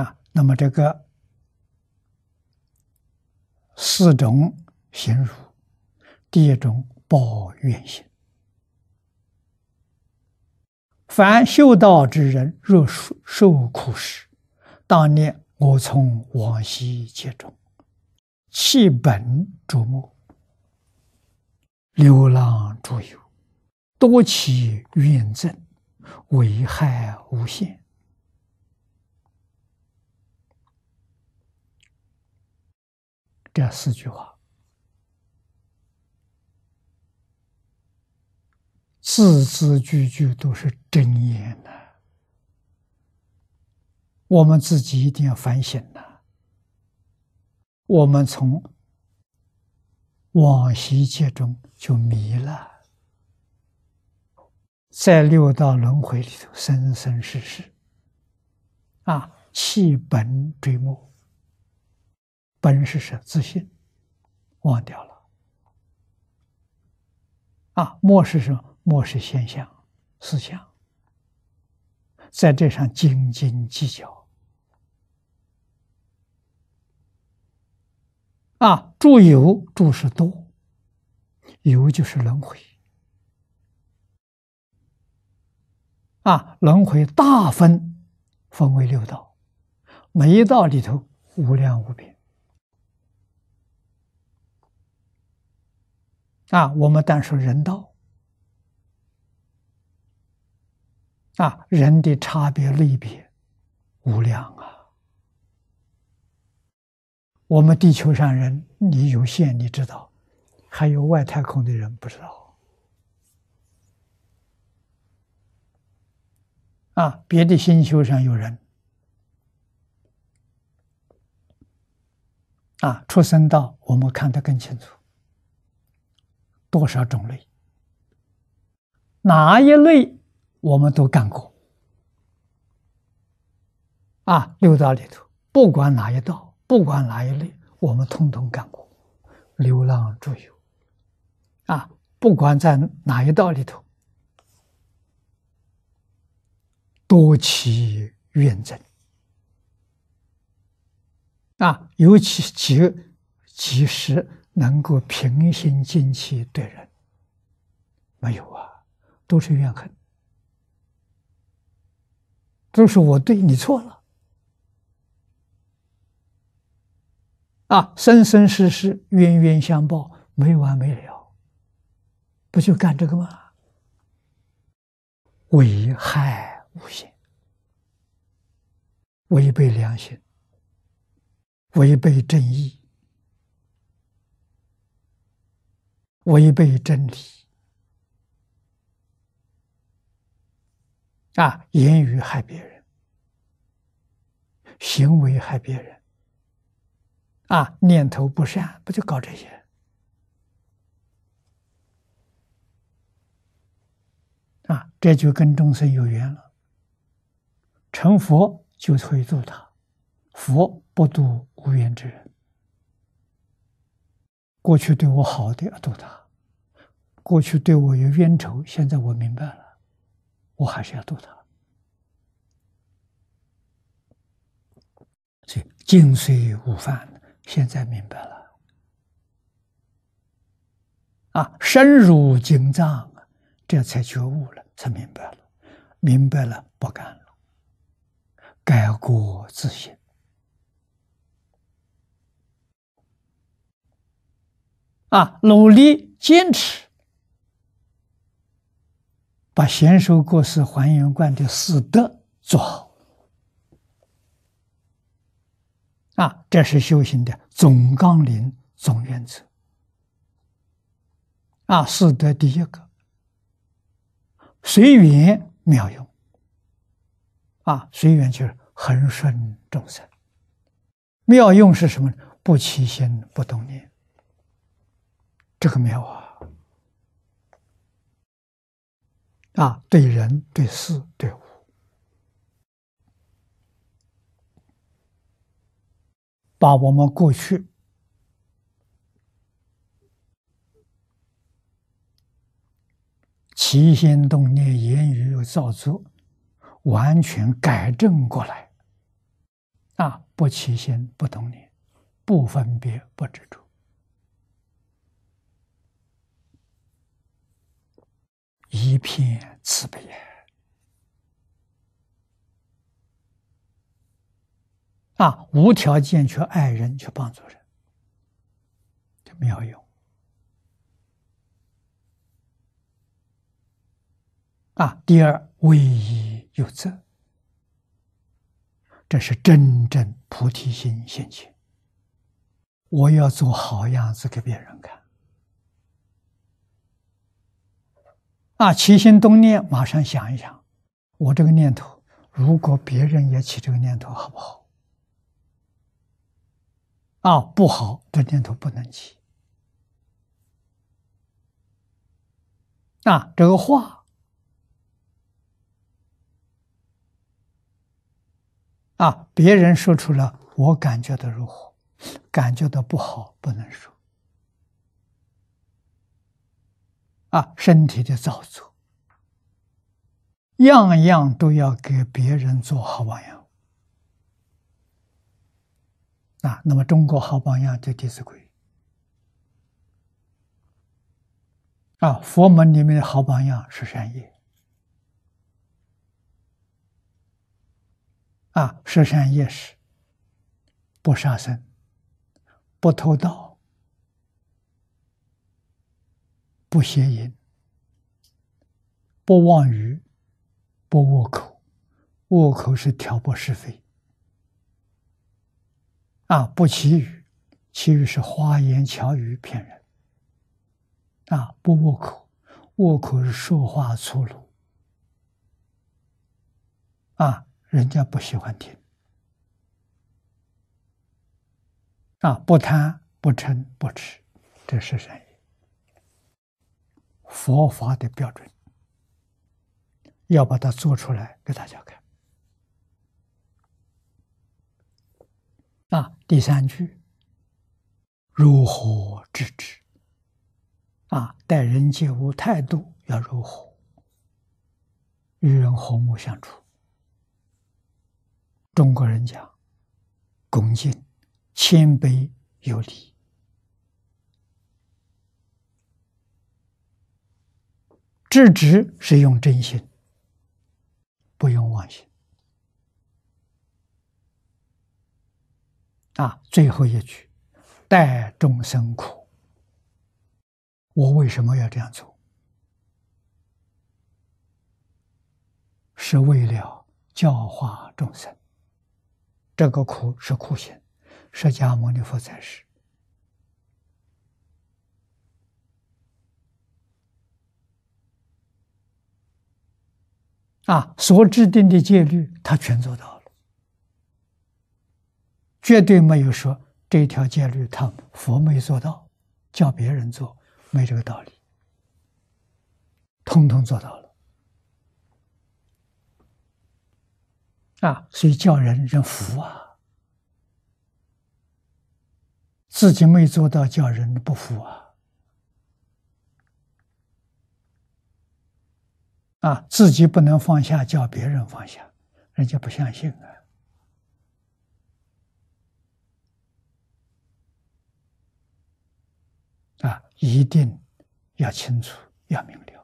啊，那么这个四种行如，第一种抱怨心。凡修道之人，若受受苦时，当念我从往昔劫中，弃本逐末，流浪诸游，多起怨憎，危害无限。这四句话。字字句句都是真言呐！我们自己一定要反省呐！我们从往昔界中就迷了，在六道轮回里头生生世世，啊，弃本追末，本是是自信，忘掉了，啊，末是什么？漠视现象、思想，在这上斤斤计较啊！住有住是多，有就是轮回啊！轮回大分分为六道，每一道里头无量无边啊！我们单说人道。啊，人的差别类别无量啊！我们地球上人，你有限，你知道；还有外太空的人不知道。啊，别的星球上有人啊，出生到我们看得更清楚，多少种类，哪一类？我们都干过啊！六道里头，不管哪一道，不管哪一类，我们通通干过。流浪住游啊，不管在哪一道里头，多起怨憎啊，尤其几几时能够平心静气对人，没有啊，都是怨恨。都是我对你错了啊！生生世世冤冤相报，没完没了，不就干这个吗？危害无限，违背良心，违背正义，违背真理啊！言语害别人。行为害别人，啊，念头不善，不就搞这些？啊，这就跟众生有缘了。成佛就会度他，佛不度无缘之人。过去对我好的要度他，过去对我有冤仇，现在我明白了，我还是要度他。精髓无犯，现在明白了啊！深入经藏，这才觉悟了，才明白了，明白了不干了，改过自新啊！努力坚持，把贤寿过世还原观的四德做好。啊，这是修行的总纲领、总原则。啊，四德第一个，随缘妙用。啊，随缘就是恒顺众生，妙用是什么呢？不起心，不动念。这个妙啊！啊，对人、对事、对物。把我们过去起心动念、言语造作完全改正过来，啊，不起心，不动念，不分别，不执着，一片慈悲啊，无条件去爱人，去帮助人，这妙用。啊，第二，唯一有责，这是真正菩提心现前。我要做好样子给别人看。啊，起心动念，马上想一想，我这个念头，如果别人也起这个念头，好不好？啊，不好，这念头不能起。啊，这个话。啊！别人说出了，我感觉到如何？感觉到不好，不能说。啊，身体的造作，样样都要给别人做好榜样。啊，那么中国好榜样就《弟子规》。啊，佛门里面的好榜样是善业。啊，十善业是不杀生、不偷盗、不邪淫、不妄语、不恶口。恶口是挑拨是非。啊，不绮语，绮语是花言巧语骗人。啊，不恶口，恶口是说话粗鲁。啊。人家不喜欢听啊！不贪不嗔不痴，这是善。佛法的标准，要把它做出来给大家看。啊，第三句，如何治之？啊，待人接物态度要如何？与人和睦相处。中国人讲恭敬、谦卑、有礼，制止是用真心，不用妄心。啊，最后一句，待众生苦，我为什么要这样做？是为了教化众生。这个苦是苦行，释迦牟尼佛在世啊，所制定的戒律，他全做到了，绝对没有说这条戒律他佛没做到，叫别人做，没这个道理，通通做到了。啊，所以叫人人服啊，自己没做到，叫人不服啊，啊，自己不能放下，叫别人放下，人家不相信啊，啊，一定要清楚，要明了。